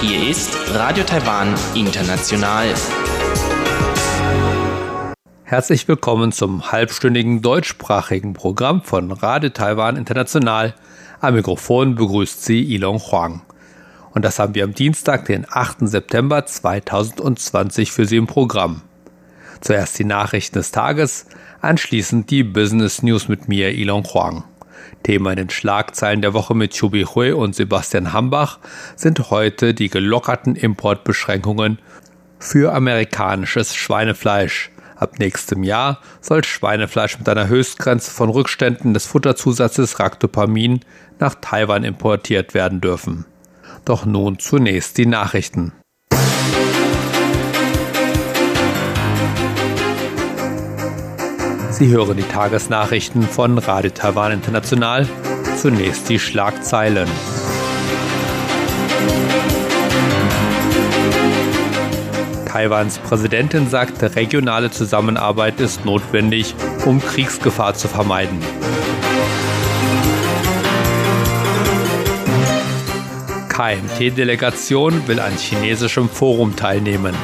Hier ist Radio Taiwan International. Herzlich willkommen zum halbstündigen deutschsprachigen Programm von Radio Taiwan International. Am Mikrofon begrüßt Sie Ilon Huang. Und das haben wir am Dienstag, den 8. September 2020 für Sie im Programm. Zuerst die Nachrichten des Tages, anschließend die Business News mit mir, Ilon Huang. Thema in den Schlagzeilen der Woche mit Chubi Hui und Sebastian Hambach sind heute die gelockerten Importbeschränkungen für amerikanisches Schweinefleisch. Ab nächstem Jahr soll Schweinefleisch mit einer Höchstgrenze von Rückständen des Futterzusatzes Ractopamin nach Taiwan importiert werden dürfen. Doch nun zunächst die Nachrichten. Sie hören die Tagesnachrichten von Radio Taiwan International. Zunächst die Schlagzeilen. Taiwans Präsidentin sagte, regionale Zusammenarbeit ist notwendig, um Kriegsgefahr zu vermeiden. KMT-Delegation will an chinesischem Forum teilnehmen.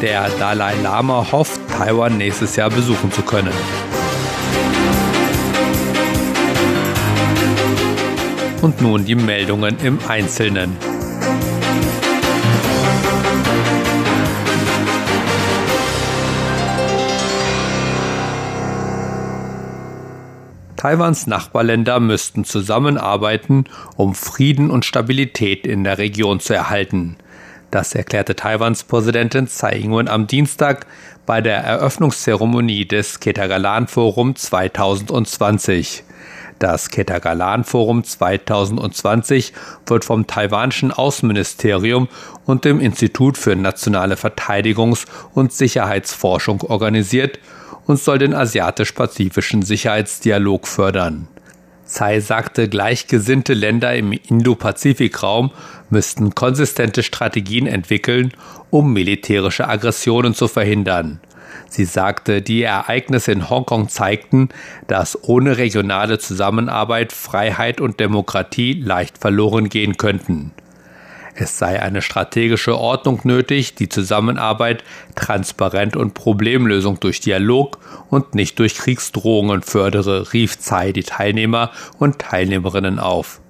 Der Dalai Lama hofft, Taiwan nächstes Jahr besuchen zu können. Und nun die Meldungen im Einzelnen. Taiwans Nachbarländer müssten zusammenarbeiten, um Frieden und Stabilität in der Region zu erhalten. Das erklärte Taiwans Präsidentin Tsai Ing-wen am Dienstag bei der Eröffnungszeremonie des Ketagalan Forum 2020. Das Ketagalan Forum 2020 wird vom taiwanischen Außenministerium und dem Institut für nationale Verteidigungs- und Sicherheitsforschung organisiert und soll den asiatisch-pazifischen Sicherheitsdialog fördern. Tsai sagte, gleichgesinnte Länder im Indo-Pazifik-Raum müssten konsistente Strategien entwickeln, um militärische Aggressionen zu verhindern. Sie sagte, die Ereignisse in Hongkong zeigten, dass ohne regionale Zusammenarbeit Freiheit und Demokratie leicht verloren gehen könnten. Es sei eine strategische Ordnung nötig, die Zusammenarbeit transparent und Problemlösung durch Dialog und nicht durch Kriegsdrohungen fördere, rief Tsai die Teilnehmer und Teilnehmerinnen auf.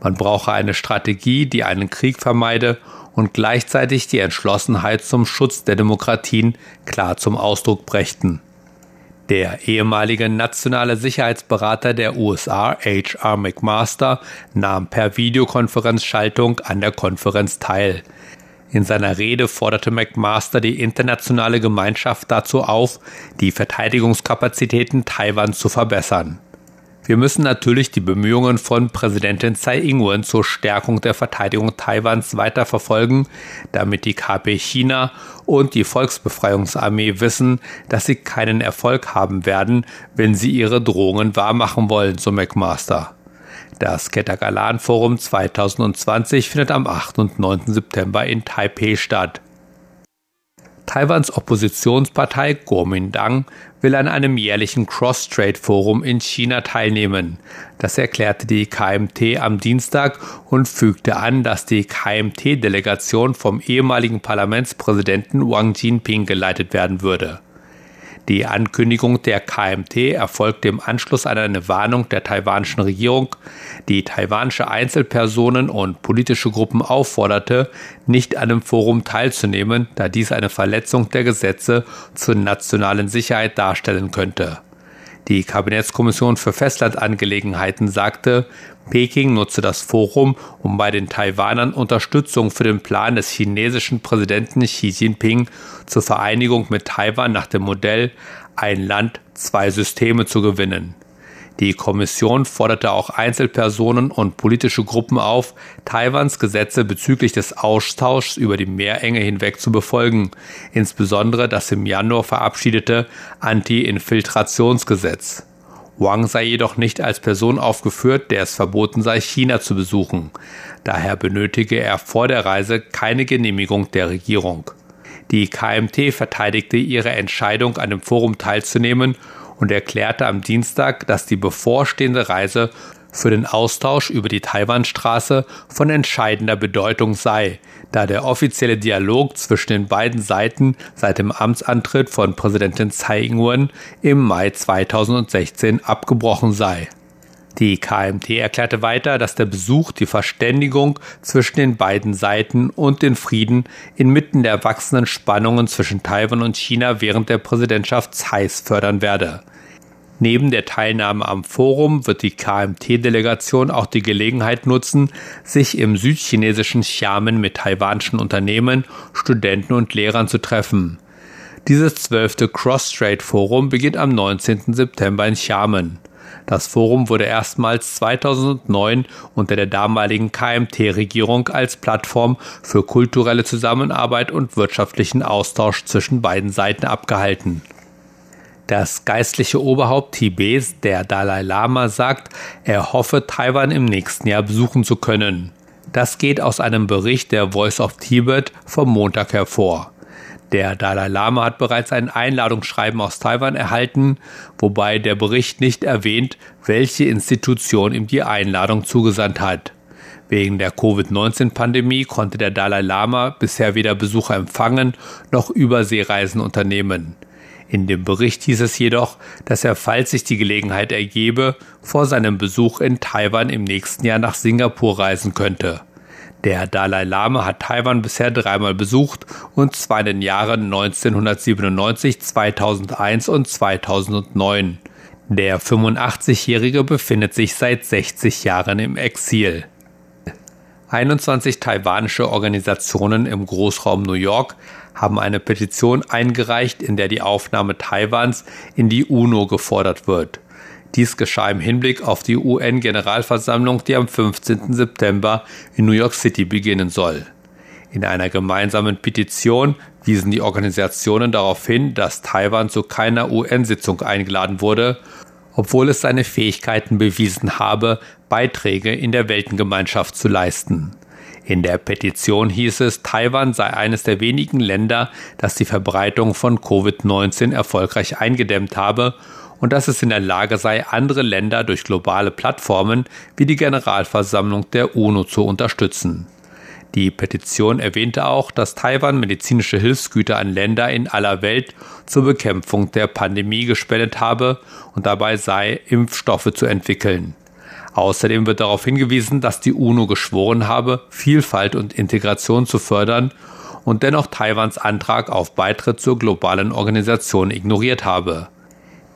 Man brauche eine Strategie, die einen Krieg vermeide und gleichzeitig die Entschlossenheit zum Schutz der Demokratien klar zum Ausdruck brächten. Der ehemalige nationale Sicherheitsberater der USA, H.R. McMaster, nahm per Videokonferenzschaltung an der Konferenz teil. In seiner Rede forderte McMaster die internationale Gemeinschaft dazu auf, die Verteidigungskapazitäten Taiwans zu verbessern. Wir müssen natürlich die Bemühungen von Präsidentin Tsai Ing-wen zur Stärkung der Verteidigung Taiwans weiter verfolgen, damit die KP China und die Volksbefreiungsarmee wissen, dass sie keinen Erfolg haben werden, wenn sie ihre Drohungen wahrmachen wollen, so McMaster. Das Ketagalan Forum 2020 findet am 8. und 9. September in Taipei statt. Taiwans Oppositionspartei Kuomintang will an einem jährlichen Cross-Trade-Forum in China teilnehmen. Das erklärte die KMT am Dienstag und fügte an, dass die KMT-Delegation vom ehemaligen Parlamentspräsidenten Wang Jinping geleitet werden würde. Die Ankündigung der KMT erfolgte im Anschluss an eine Warnung der taiwanischen Regierung, die taiwanische Einzelpersonen und politische Gruppen aufforderte, nicht an dem Forum teilzunehmen, da dies eine Verletzung der Gesetze zur nationalen Sicherheit darstellen könnte. Die Kabinettskommission für Festlandangelegenheiten sagte, Peking nutze das Forum, um bei den Taiwanern Unterstützung für den Plan des chinesischen Präsidenten Xi Jinping zur Vereinigung mit Taiwan nach dem Modell Ein Land, zwei Systeme zu gewinnen. Die Kommission forderte auch Einzelpersonen und politische Gruppen auf, Taiwans Gesetze bezüglich des Austauschs über die Meerenge hinweg zu befolgen, insbesondere das im Januar verabschiedete Anti-Infiltrationsgesetz. Wang sei jedoch nicht als Person aufgeführt, der es verboten sei, China zu besuchen. Daher benötige er vor der Reise keine Genehmigung der Regierung. Die KMT verteidigte ihre Entscheidung, an dem Forum teilzunehmen und erklärte am Dienstag, dass die bevorstehende Reise für den Austausch über die Taiwanstraße von entscheidender Bedeutung sei, da der offizielle Dialog zwischen den beiden Seiten seit dem Amtsantritt von Präsidentin Tsai Ing-wen im Mai 2016 abgebrochen sei. Die KMT erklärte weiter, dass der Besuch die Verständigung zwischen den beiden Seiten und den Frieden inmitten der wachsenden Spannungen zwischen Taiwan und China während der Präsidentschaft Tsais fördern werde. Neben der Teilnahme am Forum wird die KMT-Delegation auch die Gelegenheit nutzen, sich im südchinesischen Xiamen mit taiwanischen Unternehmen, Studenten und Lehrern zu treffen. Dieses zwölfte Cross-Strait-Forum beginnt am 19. September in Xiamen. Das Forum wurde erstmals 2009 unter der damaligen KMT-Regierung als Plattform für kulturelle Zusammenarbeit und wirtschaftlichen Austausch zwischen beiden Seiten abgehalten. Das geistliche Oberhaupt Tibets, der Dalai Lama, sagt, er hoffe, Taiwan im nächsten Jahr besuchen zu können. Das geht aus einem Bericht der Voice of Tibet vom Montag hervor. Der Dalai Lama hat bereits ein Einladungsschreiben aus Taiwan erhalten, wobei der Bericht nicht erwähnt, welche Institution ihm die Einladung zugesandt hat. Wegen der Covid-19-Pandemie konnte der Dalai Lama bisher weder Besucher empfangen noch Überseereisen unternehmen. In dem Bericht hieß es jedoch, dass er, falls sich die Gelegenheit ergebe, vor seinem Besuch in Taiwan im nächsten Jahr nach Singapur reisen könnte. Der Dalai Lama hat Taiwan bisher dreimal besucht und zwar in den Jahren 1997, 2001 und 2009. Der 85-Jährige befindet sich seit 60 Jahren im Exil. 21 taiwanische Organisationen im Großraum New York haben eine Petition eingereicht, in der die Aufnahme Taiwans in die UNO gefordert wird. Dies geschah im Hinblick auf die UN-Generalversammlung, die am 15. September in New York City beginnen soll. In einer gemeinsamen Petition wiesen die Organisationen darauf hin, dass Taiwan zu keiner UN-Sitzung eingeladen wurde, obwohl es seine Fähigkeiten bewiesen habe, Beiträge in der Weltengemeinschaft zu leisten. In der Petition hieß es, Taiwan sei eines der wenigen Länder, das die Verbreitung von Covid-19 erfolgreich eingedämmt habe und dass es in der Lage sei, andere Länder durch globale Plattformen wie die Generalversammlung der UNO zu unterstützen. Die Petition erwähnte auch, dass Taiwan medizinische Hilfsgüter an Länder in aller Welt zur Bekämpfung der Pandemie gespendet habe und dabei sei, Impfstoffe zu entwickeln. Außerdem wird darauf hingewiesen, dass die UNO geschworen habe, Vielfalt und Integration zu fördern und dennoch Taiwans Antrag auf Beitritt zur globalen Organisation ignoriert habe.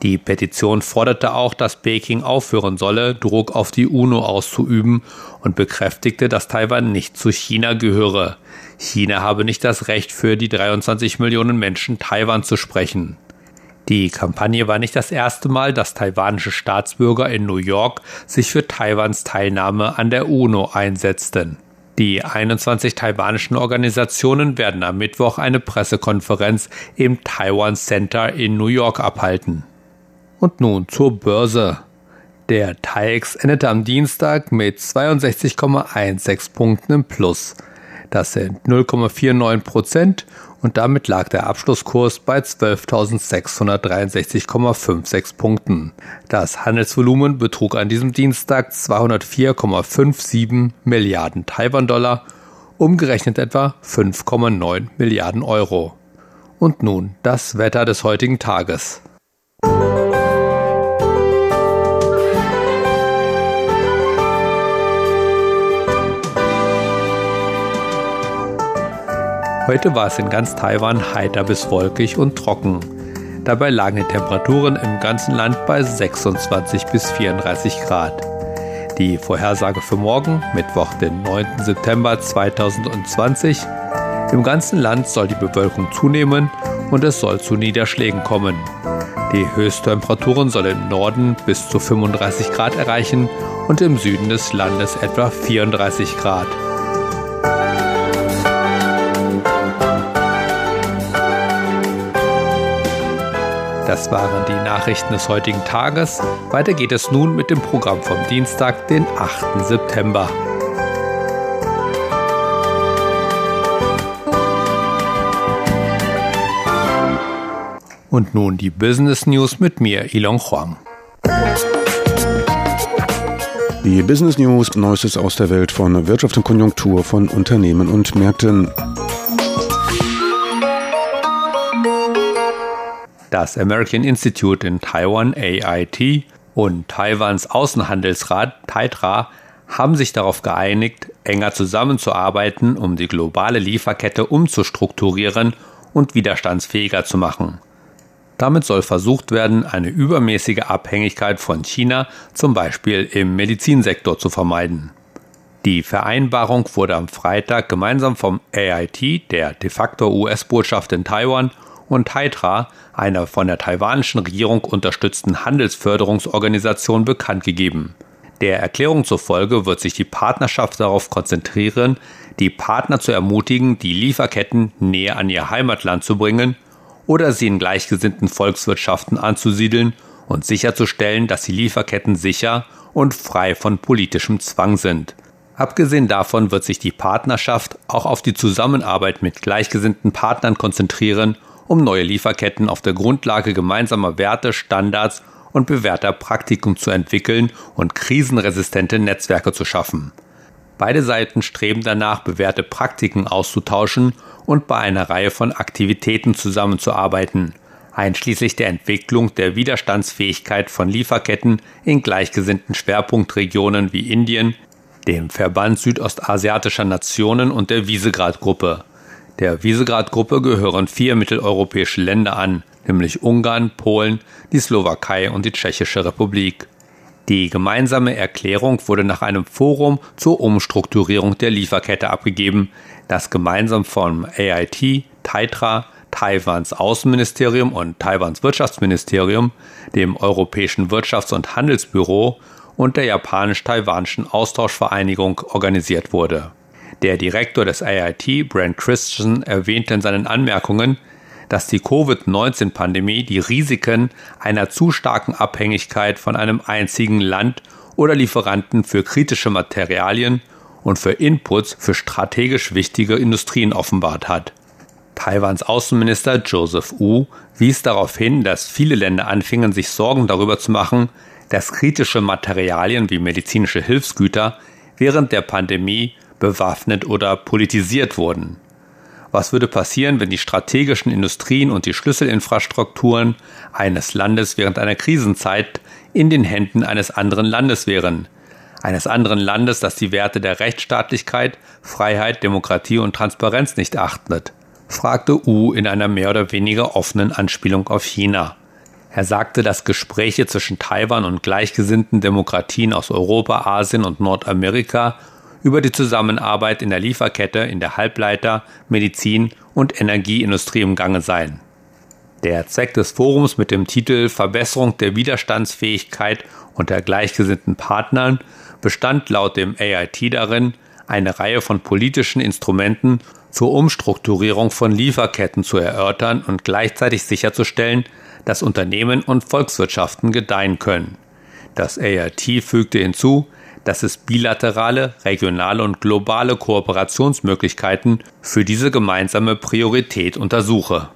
Die Petition forderte auch, dass Peking aufhören solle, Druck auf die UNO auszuüben und bekräftigte, dass Taiwan nicht zu China gehöre. China habe nicht das Recht für die 23 Millionen Menschen Taiwan zu sprechen. Die Kampagne war nicht das erste Mal, dass taiwanische Staatsbürger in New York sich für Taiwans Teilnahme an der UNO einsetzten. Die 21 taiwanischen Organisationen werden am Mittwoch eine Pressekonferenz im Taiwan Center in New York abhalten. Und nun zur Börse. Der TAIEX endete am Dienstag mit 62,16 Punkten im Plus. Das sind 0,49 Prozent und damit lag der Abschlusskurs bei 12.663,56 Punkten. Das Handelsvolumen betrug an diesem Dienstag 204,57 Milliarden Taiwan-Dollar, umgerechnet etwa 5,9 Milliarden Euro. Und nun das Wetter des heutigen Tages. Heute war es in ganz Taiwan heiter bis wolkig und trocken. Dabei lagen die Temperaturen im ganzen Land bei 26 bis 34 Grad. Die Vorhersage für morgen, Mittwoch, den 9. September 2020. Im ganzen Land soll die Bewölkung zunehmen und es soll zu Niederschlägen kommen. Die Höchsttemperaturen sollen im Norden bis zu 35 Grad erreichen und im Süden des Landes etwa 34 Grad. Das waren die Nachrichten des heutigen Tages. Weiter geht es nun mit dem Programm vom Dienstag, den 8. September. Und nun die Business News mit mir, Ilon Huang. Die Business News, Neuestes aus der Welt von Wirtschaft und Konjunktur von Unternehmen und Märkten. Das American Institute in Taiwan AIT und Taiwans Außenhandelsrat TAITRA haben sich darauf geeinigt, enger zusammenzuarbeiten, um die globale Lieferkette umzustrukturieren und widerstandsfähiger zu machen. Damit soll versucht werden, eine übermäßige Abhängigkeit von China zum Beispiel im Medizinsektor zu vermeiden. Die Vereinbarung wurde am Freitag gemeinsam vom AIT, der de facto US-Botschaft in Taiwan, und TAITRA, einer von der taiwanischen Regierung unterstützten Handelsförderungsorganisation, bekannt gegeben. Der Erklärung zufolge wird sich die Partnerschaft darauf konzentrieren, die Partner zu ermutigen, die Lieferketten näher an ihr Heimatland zu bringen oder sie in gleichgesinnten Volkswirtschaften anzusiedeln und sicherzustellen, dass die Lieferketten sicher und frei von politischem Zwang sind. Abgesehen davon wird sich die Partnerschaft auch auf die Zusammenarbeit mit gleichgesinnten Partnern konzentrieren, um neue Lieferketten auf der Grundlage gemeinsamer Werte, Standards und bewährter Praktiken zu entwickeln und krisenresistente Netzwerke zu schaffen. Beide Seiten streben danach, bewährte Praktiken auszutauschen und bei einer Reihe von Aktivitäten zusammenzuarbeiten, einschließlich der Entwicklung der Widerstandsfähigkeit von Lieferketten in gleichgesinnten Schwerpunktregionen wie Indien, dem Verband südostasiatischer Nationen und der Visegrad-Gruppe. Der Visegrad-Gruppe gehören vier mitteleuropäische Länder an, nämlich Ungarn, Polen, die Slowakei und die Tschechische Republik. Die gemeinsame Erklärung wurde nach einem Forum zur Umstrukturierung der Lieferkette abgegeben, das gemeinsam vom AIT, TAITRA, Taiwans Außenministerium und Taiwans Wirtschaftsministerium, dem Europäischen Wirtschafts- und Handelsbüro und der japanisch-taiwanischen Austauschvereinigung organisiert wurde. Der Direktor des AIT, Brent Christensen, erwähnte in seinen Anmerkungen, dass die Covid-19-Pandemie die Risiken einer zu starken Abhängigkeit von einem einzigen Land oder Lieferanten für kritische Materialien und für Inputs für strategisch wichtige Industrien offenbart hat. Taiwans Außenminister Joseph Wu wies darauf hin, dass viele Länder anfingen, sich Sorgen darüber zu machen, dass kritische Materialien wie medizinische Hilfsgüter während der Pandemie bewaffnet oder politisiert wurden. Was würde passieren, wenn die strategischen Industrien und die Schlüsselinfrastrukturen eines Landes während einer Krisenzeit in den Händen eines anderen Landes wären? Eines anderen Landes, das die Werte der Rechtsstaatlichkeit, Freiheit, Demokratie und Transparenz nicht achtet? fragte U in einer mehr oder weniger offenen Anspielung auf China. Er sagte, dass Gespräche zwischen Taiwan und gleichgesinnten Demokratien aus Europa, Asien und Nordamerika über die Zusammenarbeit in der Lieferkette in der Halbleiter-, Medizin- und Energieindustrie im Gange sein. Der Zweck des Forums mit dem Titel Verbesserung der Widerstandsfähigkeit unter gleichgesinnten Partnern bestand laut dem AIT darin, eine Reihe von politischen Instrumenten zur Umstrukturierung von Lieferketten zu erörtern und gleichzeitig sicherzustellen, dass Unternehmen und Volkswirtschaften gedeihen können. Das AIT fügte hinzu, dass es bilaterale, regionale und globale Kooperationsmöglichkeiten für diese gemeinsame Priorität untersuche.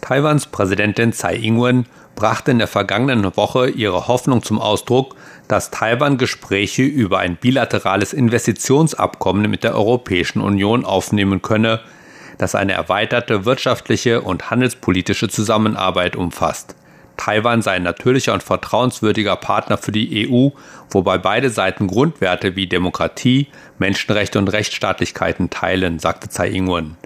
Taiwans Präsidentin Tsai Ing-wen brachte in der vergangenen Woche ihre Hoffnung zum Ausdruck, dass Taiwan Gespräche über ein bilaterales Investitionsabkommen mit der Europäischen Union aufnehmen könne, das eine erweiterte wirtschaftliche und handelspolitische Zusammenarbeit umfasst. Taiwan sei ein natürlicher und vertrauenswürdiger Partner für die EU, wobei beide Seiten Grundwerte wie Demokratie, Menschenrechte und Rechtsstaatlichkeiten teilen, sagte Tsai Ing-wen.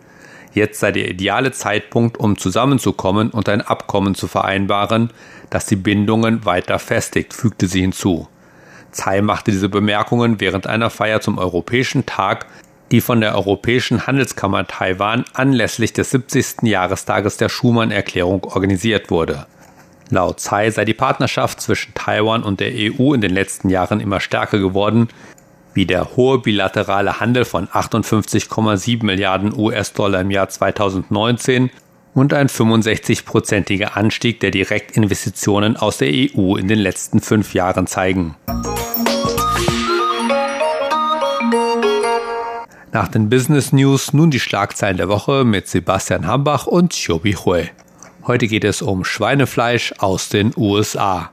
Jetzt sei der ideale Zeitpunkt, um zusammenzukommen und ein Abkommen zu vereinbaren, das die Bindungen weiter festigt, fügte sie hinzu. Tsai machte diese Bemerkungen während einer Feier zum Europäischen Tag, die von der Europäischen Handelskammer Taiwan anlässlich des 70. Jahrestages der Schumann-Erklärung organisiert wurde. Laut Tsai sei die Partnerschaft zwischen Taiwan und der EU in den letzten Jahren immer stärker geworden, wie der hohe bilaterale Handel von 58,7 Milliarden US-Dollar im Jahr 2019 und ein 65-prozentiger Anstieg der Direktinvestitionen aus der EU in den letzten fünf Jahren zeigen. Nach den Business News nun die Schlagzeilen der Woche mit Sebastian Hambach und Chobi Hui. Heute geht es um Schweinefleisch aus den USA.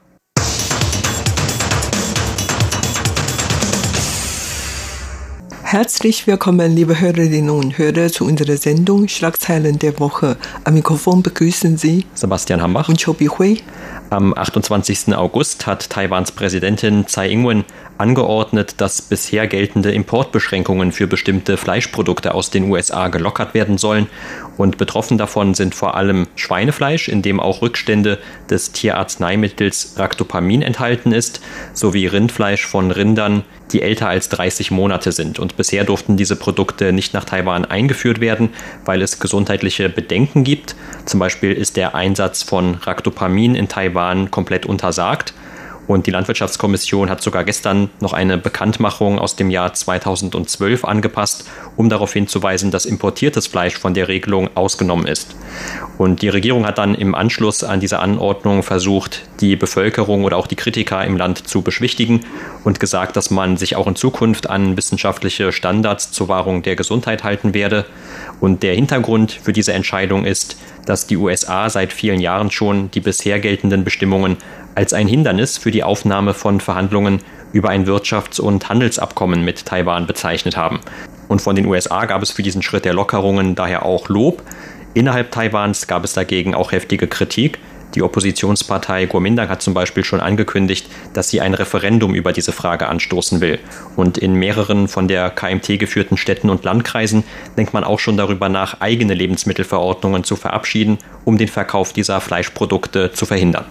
Herzlich willkommen, liebe Hörerinnen und Hörer, zu unserer Sendung Schlagzeilen der Woche. Am Mikrofon begrüßen Sie Sebastian Hambach und Chobi Hui. Am 28. August hat Taiwans Präsidentin Tsai Ing-wen angeordnet, dass bisher geltende Importbeschränkungen für bestimmte Fleischprodukte aus den USA gelockert werden sollen. Und betroffen davon sind vor allem Schweinefleisch, in dem auch Rückstände des Tierarzneimittels Ractopamin enthalten ist, sowie Rindfleisch von Rindern, die älter als 30 Monate sind. Und bisher durften diese Produkte nicht nach Taiwan eingeführt werden, weil es gesundheitliche Bedenken gibt. Zum Beispiel ist der Einsatz von Ractopamin in Taiwan komplett untersagt. Und die Landwirtschaftskommission hat sogar gestern noch eine Bekanntmachung aus dem Jahr 2012 angepasst, um darauf hinzuweisen, dass importiertes Fleisch von der Regelung ausgenommen ist. Und die Regierung hat dann im Anschluss an diese Anordnung versucht, die Bevölkerung oder auch die Kritiker im Land zu beschwichtigen und gesagt, dass man sich auch in Zukunft an wissenschaftliche Standards zur Wahrung der Gesundheit halten werde. Und der Hintergrund für diese Entscheidung ist, dass die USA seit vielen Jahren schon die bisher geltenden Bestimmungen als ein Hindernis für die Aufnahme von Verhandlungen über ein Wirtschafts- und Handelsabkommen mit Taiwan bezeichnet haben. Und von den USA gab es für diesen Schritt der Lockerungen daher auch Lob. Innerhalb Taiwans gab es dagegen auch heftige Kritik. Die Oppositionspartei Kuomintang hat zum Beispiel schon angekündigt, dass sie ein Referendum über diese Frage anstoßen will. Und in mehreren von der KMT geführten Städten und Landkreisen denkt man auch schon darüber nach, eigene Lebensmittelverordnungen zu verabschieden, um den Verkauf dieser Fleischprodukte zu verhindern.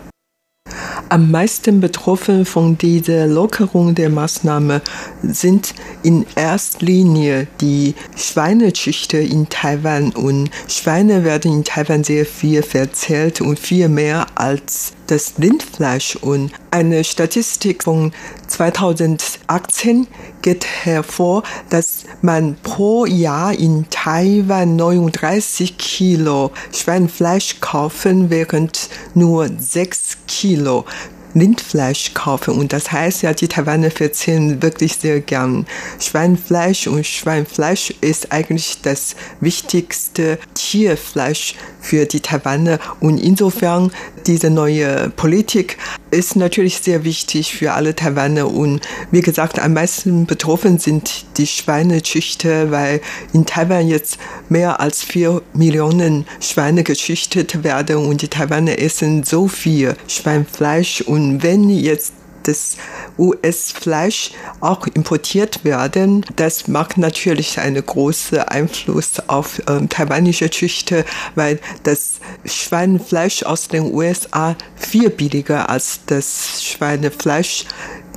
Am meisten betroffen von dieser Lockerung der Maßnahme sind in erster Linie die Schweinezüchter in Taiwan. Und Schweine werden in Taiwan sehr viel verzehrt und viel mehr als das Rindfleisch. Und eine Statistik von 2018 geht hervor, dass man pro Jahr in Taiwan 39 Kilo Schweinefleisch kaufen, während nur 6 Kilo Rindfleisch kaufen. Und das heißt ja, die Taiwaner verzehren wirklich sehr gern Schweinefleisch und Schweinefleisch ist eigentlich das wichtigste Tierfleisch für die Taiwaner. Und insofern diese neue Politik ist natürlich sehr wichtig für alle Taiwaner. Und wie gesagt, am meisten betroffen sind die Schweinezüchter, weil in Taiwan jetzt mehr als vier Millionen Schweine gezüchtet werden und die Taiwaner essen so viel Schweinefleisch. Und wenn jetzt das US-Fleisch auch importiert werden. Das macht natürlich einen großen Einfluss auf ähm, taiwanische Züchter, weil das Schweinefleisch aus den USA viel billiger als das Schweinefleisch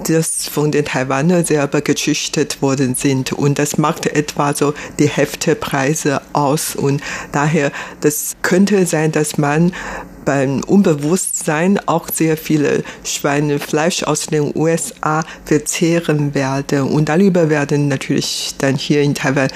das von den Taiwanern selber gezüchtet worden sind. Und das macht etwa so die Hälfte Preise aus. Und daher, das könnte sein, dass man beim Unbewusstsein auch sehr viele Schweinefleisch aus den USA verzehren werde. Und darüber werden natürlich dann hier in Taiwan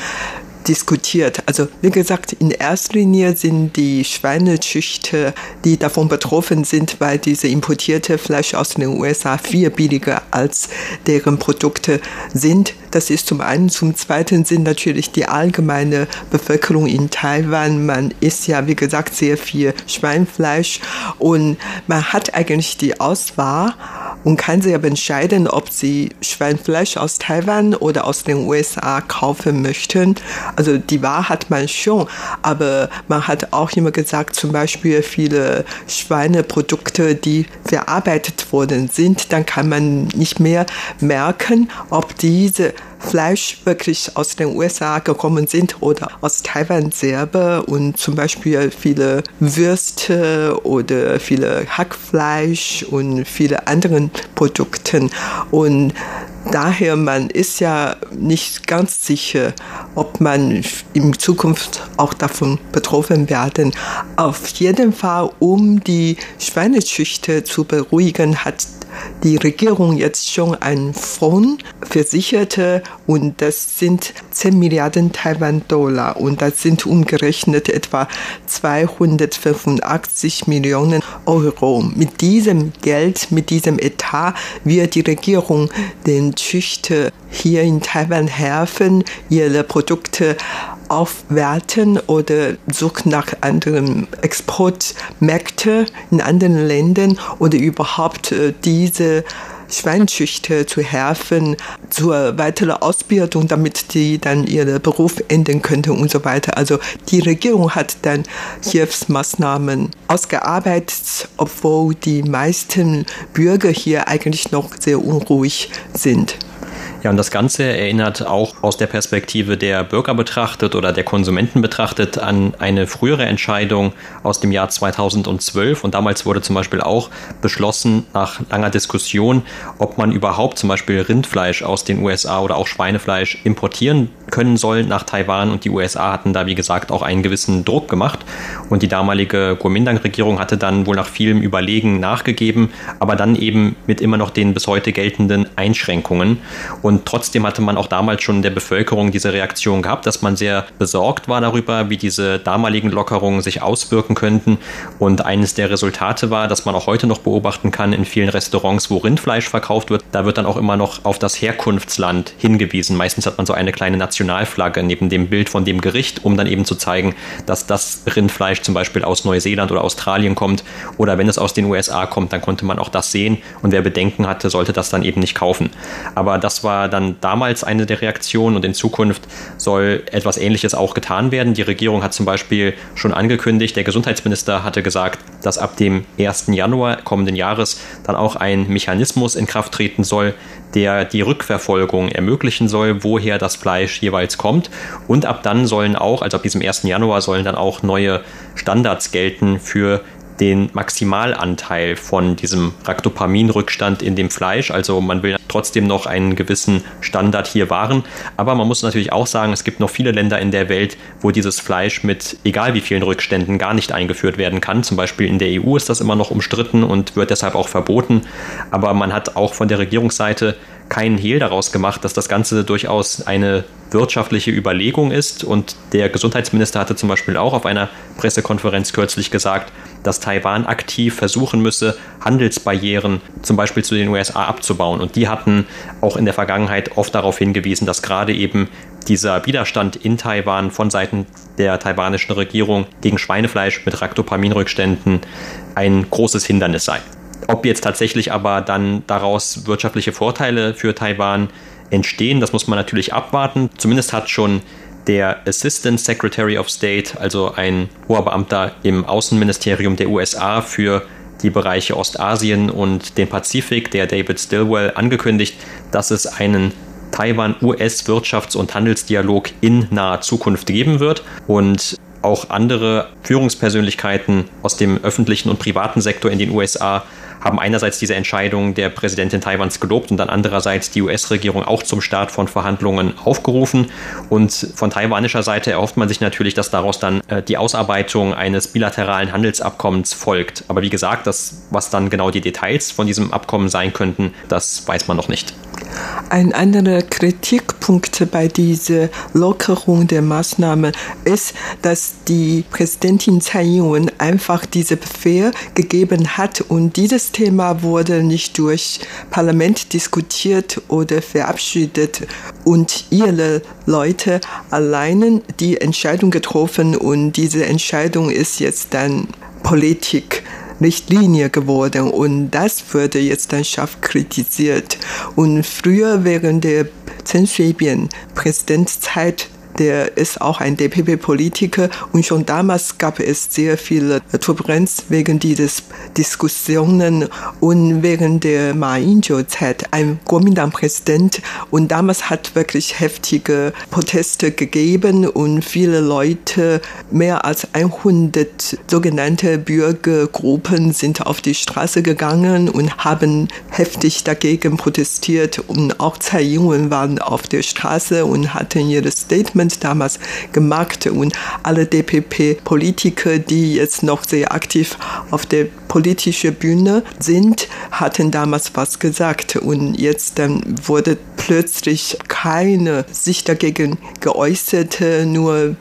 diskutiert. Also wie gesagt, in erster Linie sind die Schweinezüchter, die davon betroffen sind, weil diese importierte Fleisch aus den USA viel billiger als deren Produkte sind. Das ist zum einen. Zum zweiten sind natürlich die allgemeine Bevölkerung in Taiwan. Man isst ja, wie gesagt, sehr viel Schweinfleisch und man hat eigentlich die Auswahl und kann selber entscheiden, ob sie Schweinfleisch aus Taiwan oder aus den USA kaufen möchten. Also die Wahl hat man schon, aber man hat auch immer gesagt, zum Beispiel viele Schweineprodukte, die verarbeitet worden sind, dann kann man nicht mehr merken, ob diese Fleisch wirklich aus den USA gekommen sind oder aus Taiwan selber und zum Beispiel viele Würste oder viele Hackfleisch und viele andere Produkte. Und daher man ist ja nicht ganz sicher, ob man in Zukunft auch davon betroffen werden. Auf jeden Fall, um die Schweinezüchter zu beruhigen, hat die Regierung jetzt schon einen Fonds versicherte und das sind 10 Milliarden Taiwan-Dollar und das sind umgerechnet etwa 285 Millionen Euro. Mit diesem Geld, mit diesem Etat wird die Regierung den Züchter hier in Taiwan helfen, ihre Produkte aufwerten oder suchen nach anderen Exportmärkten in anderen Ländern oder überhaupt äh, diese Schweinzüchter zu helfen zur weiteren Ausbildung, damit die dann ihren Beruf enden könnten und so weiter. Also die Regierung hat dann Hilfsmaßnahmen ausgearbeitet, obwohl die meisten Bürger hier eigentlich noch sehr unruhig sind. Ja, und das Ganze erinnert auch aus der Perspektive der Bürger betrachtet oder der Konsumenten betrachtet an eine frühere Entscheidung aus dem Jahr 2012. Und damals wurde zum Beispiel auch beschlossen, nach langer Diskussion, ob man überhaupt zum Beispiel Rindfleisch aus den USA oder auch Schweinefleisch importieren können soll nach Taiwan. Und die USA hatten da, wie gesagt, auch einen gewissen Druck gemacht. Und die damalige Kuomintang-Regierung hatte dann wohl nach vielem Überlegen nachgegeben, aber dann eben mit immer noch den bis heute geltenden Einschränkungen. Und und trotzdem hatte man auch damals schon in der Bevölkerung diese Reaktion gehabt, dass man sehr besorgt war darüber, wie diese damaligen Lockerungen sich auswirken könnten. Und eines der Resultate war, dass man auch heute noch beobachten kann in vielen Restaurants, wo Rindfleisch verkauft wird, da wird dann auch immer noch auf das Herkunftsland hingewiesen. Meistens hat man so eine kleine Nationalflagge neben dem Bild von dem Gericht, um dann eben zu zeigen, dass das Rindfleisch zum Beispiel aus Neuseeland oder Australien kommt. Oder wenn es aus den USA kommt, dann konnte man auch das sehen. Und wer Bedenken hatte, sollte das dann eben nicht kaufen. Aber das war war dann damals eine der Reaktionen und in Zukunft soll etwas Ähnliches auch getan werden. Die Regierung hat zum Beispiel schon angekündigt, der Gesundheitsminister hatte gesagt, dass ab dem 1. Januar kommenden Jahres dann auch ein Mechanismus in Kraft treten soll, der die Rückverfolgung ermöglichen soll, woher das Fleisch jeweils kommt. Und ab dann sollen auch, also ab diesem 1. Januar sollen dann auch neue Standards gelten für den Maximalanteil von diesem Ractopamin-Rückstand in dem Fleisch. Also man will trotzdem noch einen gewissen Standard hier wahren. Aber man muss natürlich auch sagen, es gibt noch viele Länder in der Welt, wo dieses Fleisch mit egal wie vielen Rückständen gar nicht eingeführt werden kann. Zum Beispiel in der EU ist das immer noch umstritten und wird deshalb auch verboten. Aber man hat auch von der Regierungsseite keinen Hehl daraus gemacht, dass das Ganze durchaus eine wirtschaftliche Überlegung ist. Und der Gesundheitsminister hatte zum Beispiel auch auf einer Pressekonferenz kürzlich gesagt, dass Taiwan aktiv versuchen müsse, Handelsbarrieren zum Beispiel zu den USA abzubauen. Und die hatten auch in der Vergangenheit oft darauf hingewiesen, dass gerade eben dieser Widerstand in Taiwan von Seiten der taiwanischen Regierung gegen Schweinefleisch mit Ractopaminrückständen ein großes Hindernis sei. Ob jetzt tatsächlich aber dann daraus wirtschaftliche Vorteile für Taiwan entstehen, das muss man natürlich abwarten. Zumindest hat schon der Assistant Secretary of State, also ein hoher Beamter im Außenministerium der USA für die Bereiche Ostasien und den Pazifik, der David Stilwell, angekündigt, dass es einen Taiwan-US-Wirtschafts- und Handelsdialog in naher Zukunft geben wird. Und auch andere Führungspersönlichkeiten aus dem öffentlichen und privaten Sektor in den USA haben einerseits diese Entscheidung der Präsidentin Taiwans gelobt und dann andererseits die US-Regierung auch zum Start von Verhandlungen aufgerufen. Und von taiwanischer Seite erhofft man sich natürlich, dass daraus dann äh, die Ausarbeitung eines bilateralen Handelsabkommens folgt. Aber wie gesagt, das, was dann genau die Details von diesem Abkommen sein könnten, das weiß man noch nicht. Ein anderer Kritikpunkt bei dieser Lockerung der Maßnahmen ist, dass die Präsidentin Tsai Ing-wen einfach diese Befehl gegeben hat und dieses Thema wurde nicht durch Parlament diskutiert oder verabschiedet und ihre Leute alleine die Entscheidung getroffen und diese Entscheidung ist jetzt dann Politik. Richtlinie geworden und das wurde jetzt dann scharf kritisiert. Und früher während der Chen Shui-bian Präsidentzeit der ist auch ein DPP-Politiker und schon damals gab es sehr viel Turbulenz wegen dieses Diskussionen und während der Ma Ying-jeou-Zeit ein Kuomintang-Präsident und damals hat wirklich heftige Proteste gegeben und viele Leute, mehr als 100 sogenannte Bürgergruppen sind auf die Straße gegangen und haben heftig dagegen protestiert. Und auch Tsai Ing-wen waren auf der Straße und hatten ihre Statement Parlament damals gemacht und alle DPP-Politiker, die jetzt noch sehr aktiv auf der politischen Bühne sind, hatten damals was gesagt. Und jetzt dann wurde plötzlich keine sich dagegen geäußert, nur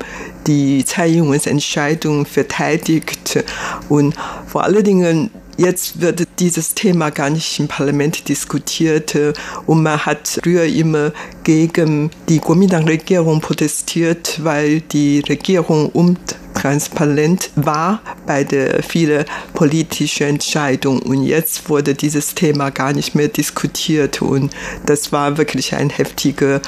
die Tsai Ing-wens Entscheidung verteidigt. Und vor allen Dingen Jetzt wird dieses Thema gar nicht im Parlament diskutiert und man hat früher immer gegen die Kuomintang-Regierung protestiert, weil die Regierung um transparent war bei der vielen politischen Entscheidungen. Und jetzt wurde dieses Thema gar nicht mehr diskutiert. Und das war wirklich ein heftiger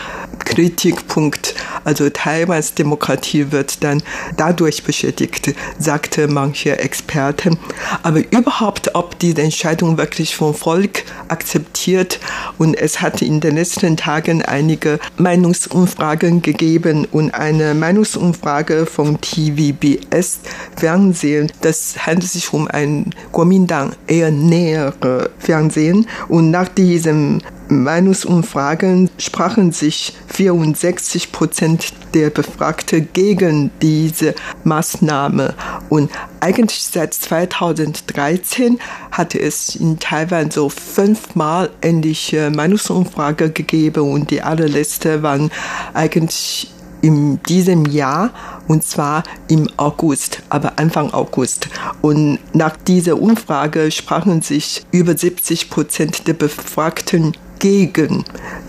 Kritikpunkt. Also Taiwans Demokratie wird dann dadurch beschädigt, sagte manche Experten. Aber überhaupt, ob diese Entscheidung wirklich vom Volk akzeptiert. Und es hat in den letzten Tagen einige Meinungsumfragen gegeben und eine Meinungsumfrage vom TV CBS-Fernsehen. Das handelt sich um ein Kuomintang eher nähere Fernsehen. Und nach diesen Meinungsumfragen sprachen sich 64 Prozent der Befragten gegen diese Maßnahme. Und eigentlich seit 2013 hatte es in Taiwan so fünfmal ähnliche Meinungsumfrage gegeben und die allerletzte waren eigentlich in diesem Jahr und zwar im August, aber Anfang August. Und nach dieser Umfrage sprachen sich über 70 Prozent der Befragten gegen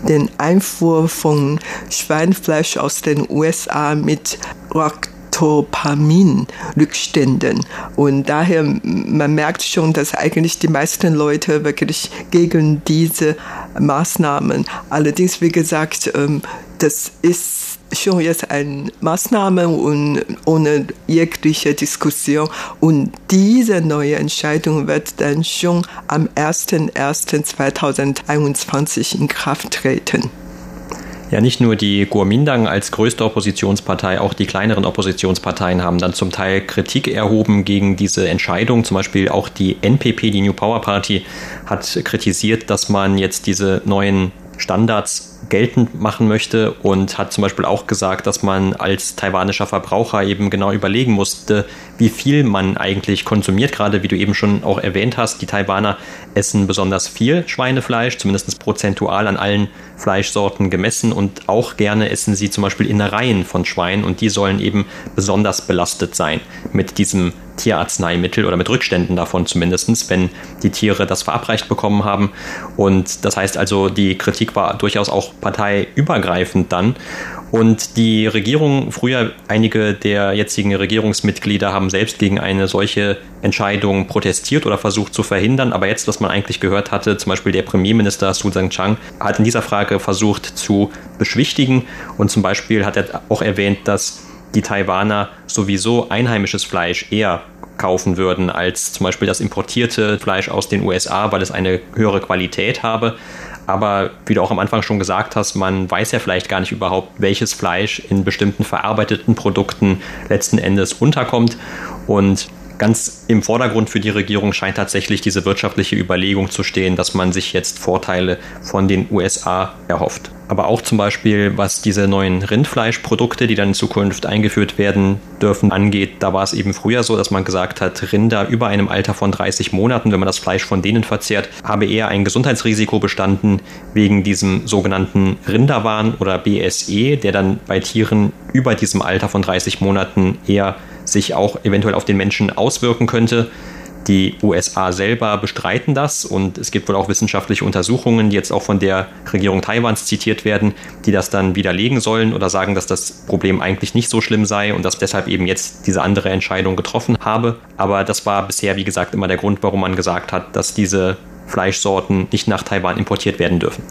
den Einfuhr von Schweinfleisch aus den USA mit Ractopamin-Rückständen. Und daher, man merkt schon, dass eigentlich die meisten Leute wirklich gegen diese Maßnahmen. Allerdings, wie gesagt, ähm, das ist schon jetzt eine Maßnahme und ohne jegliche Diskussion. Und diese neue Entscheidung wird dann schon am 01.01.2021 in Kraft treten. Ja, nicht nur die Kuomintang als größte Oppositionspartei, auch die kleineren Oppositionsparteien haben dann zum Teil Kritik erhoben gegen diese Entscheidung. Zum Beispiel auch die NPP, die New Power Party, hat kritisiert, dass man jetzt diese neuen Standards geltend machen möchte und hat zum Beispiel auch gesagt, dass man als taiwanischer Verbraucher eben genau überlegen musste, wie viel man eigentlich konsumiert. Gerade wie du eben schon auch erwähnt hast, die Taiwaner essen besonders viel Schweinefleisch, zumindest prozentual an allen Fleischsorten gemessen und auch gerne essen sie zum Beispiel Innereien von Schweinen und die sollen eben besonders belastet sein mit diesem Tierarzneimittel oder mit Rückständen davon zumindest, wenn die Tiere das verabreicht bekommen haben. Und das heißt also, die Kritik war durchaus auch parteiübergreifend dann. Und die Regierung, früher einige der jetzigen Regierungsmitglieder haben selbst gegen eine solche Entscheidung protestiert oder versucht zu verhindern. Aber jetzt, was man eigentlich gehört hatte, zum Beispiel der Premierminister Su Zhang hat in dieser Frage versucht zu beschwichtigen. Und zum Beispiel hat er auch erwähnt, dass die Taiwaner sowieso einheimisches Fleisch eher kaufen würden als zum Beispiel das importierte Fleisch aus den USA, weil es eine höhere Qualität habe. Aber wie du auch am Anfang schon gesagt hast, man weiß ja vielleicht gar nicht überhaupt, welches Fleisch in bestimmten verarbeiteten Produkten letzten Endes unterkommt. Und Ganz im Vordergrund für die Regierung scheint tatsächlich diese wirtschaftliche Überlegung zu stehen, dass man sich jetzt Vorteile von den USA erhofft. Aber auch zum Beispiel, was diese neuen Rindfleischprodukte, die dann in Zukunft eingeführt werden dürfen, angeht, da war es eben früher so, dass man gesagt hat, Rinder über einem Alter von 30 Monaten, wenn man das Fleisch von denen verzehrt, habe eher ein Gesundheitsrisiko bestanden wegen diesem sogenannten Rinderwahn oder BSE, der dann bei Tieren über diesem Alter von 30 Monaten eher sich auch eventuell auf den Menschen auswirken könnte. Die USA selber bestreiten das und es gibt wohl auch wissenschaftliche Untersuchungen, die jetzt auch von der Regierung Taiwans zitiert werden, die das dann widerlegen sollen oder sagen, dass das Problem eigentlich nicht so schlimm sei und dass deshalb eben jetzt diese andere Entscheidung getroffen habe. Aber das war bisher, wie gesagt, immer der Grund, warum man gesagt hat, dass diese Fleischsorten nicht nach Taiwan importiert werden dürfen.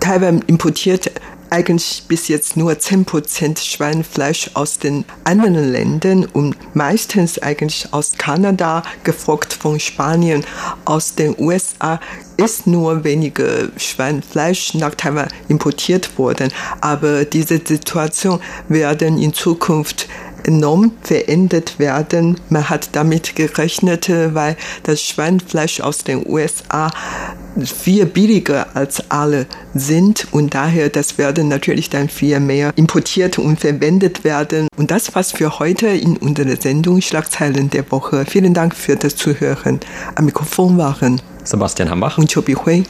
Taiwan importiert eigentlich bis jetzt nur 10% Schweinefleisch aus den anderen Ländern und meistens eigentlich aus Kanada, gefolgt von Spanien, aus den USA ist nur wenige Schweinefleisch nach Taiwan importiert worden. Aber diese Situation werden in Zukunft enorm verändert werden. Man hat damit gerechnet, weil das Schweinfleisch aus den USA viel billiger als alle sind und daher das werden natürlich dann viel mehr importiert und verwendet werden. Und das war's für heute in unserer Sendung Schlagzeilen der Woche. Vielen Dank für das Zuhören. Am Mikrofon waren Sebastian Hambach und Chobi Hui.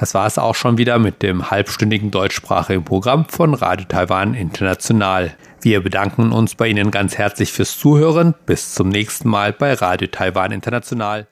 Das war es auch schon wieder mit dem halbstündigen deutschsprachigen Programm von Radio Taiwan International. Wir bedanken uns bei Ihnen ganz herzlich fürs Zuhören. Bis zum nächsten Mal bei Radio Taiwan International.